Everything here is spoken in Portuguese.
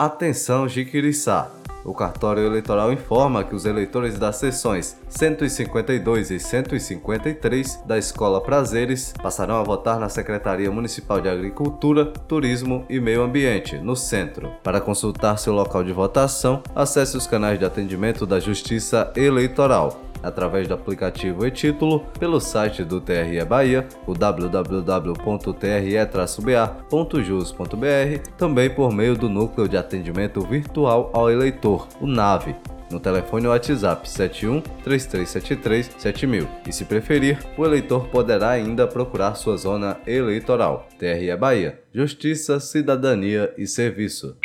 Atenção, Jiquiriçá! O cartório eleitoral informa que os eleitores das seções 152 e 153 da Escola Prazeres passarão a votar na Secretaria Municipal de Agricultura, Turismo e Meio Ambiente, no centro. Para consultar seu local de votação, acesse os canais de atendimento da Justiça Eleitoral através do aplicativo e título, pelo site do TRE Bahia, o www.tre-ba.jus.br, também por meio do Núcleo de Atendimento Virtual ao Eleitor, o NAVE, no telefone WhatsApp 71 3373 7000. E se preferir, o eleitor poderá ainda procurar sua zona eleitoral. TRE Bahia. Justiça, Cidadania e Serviço.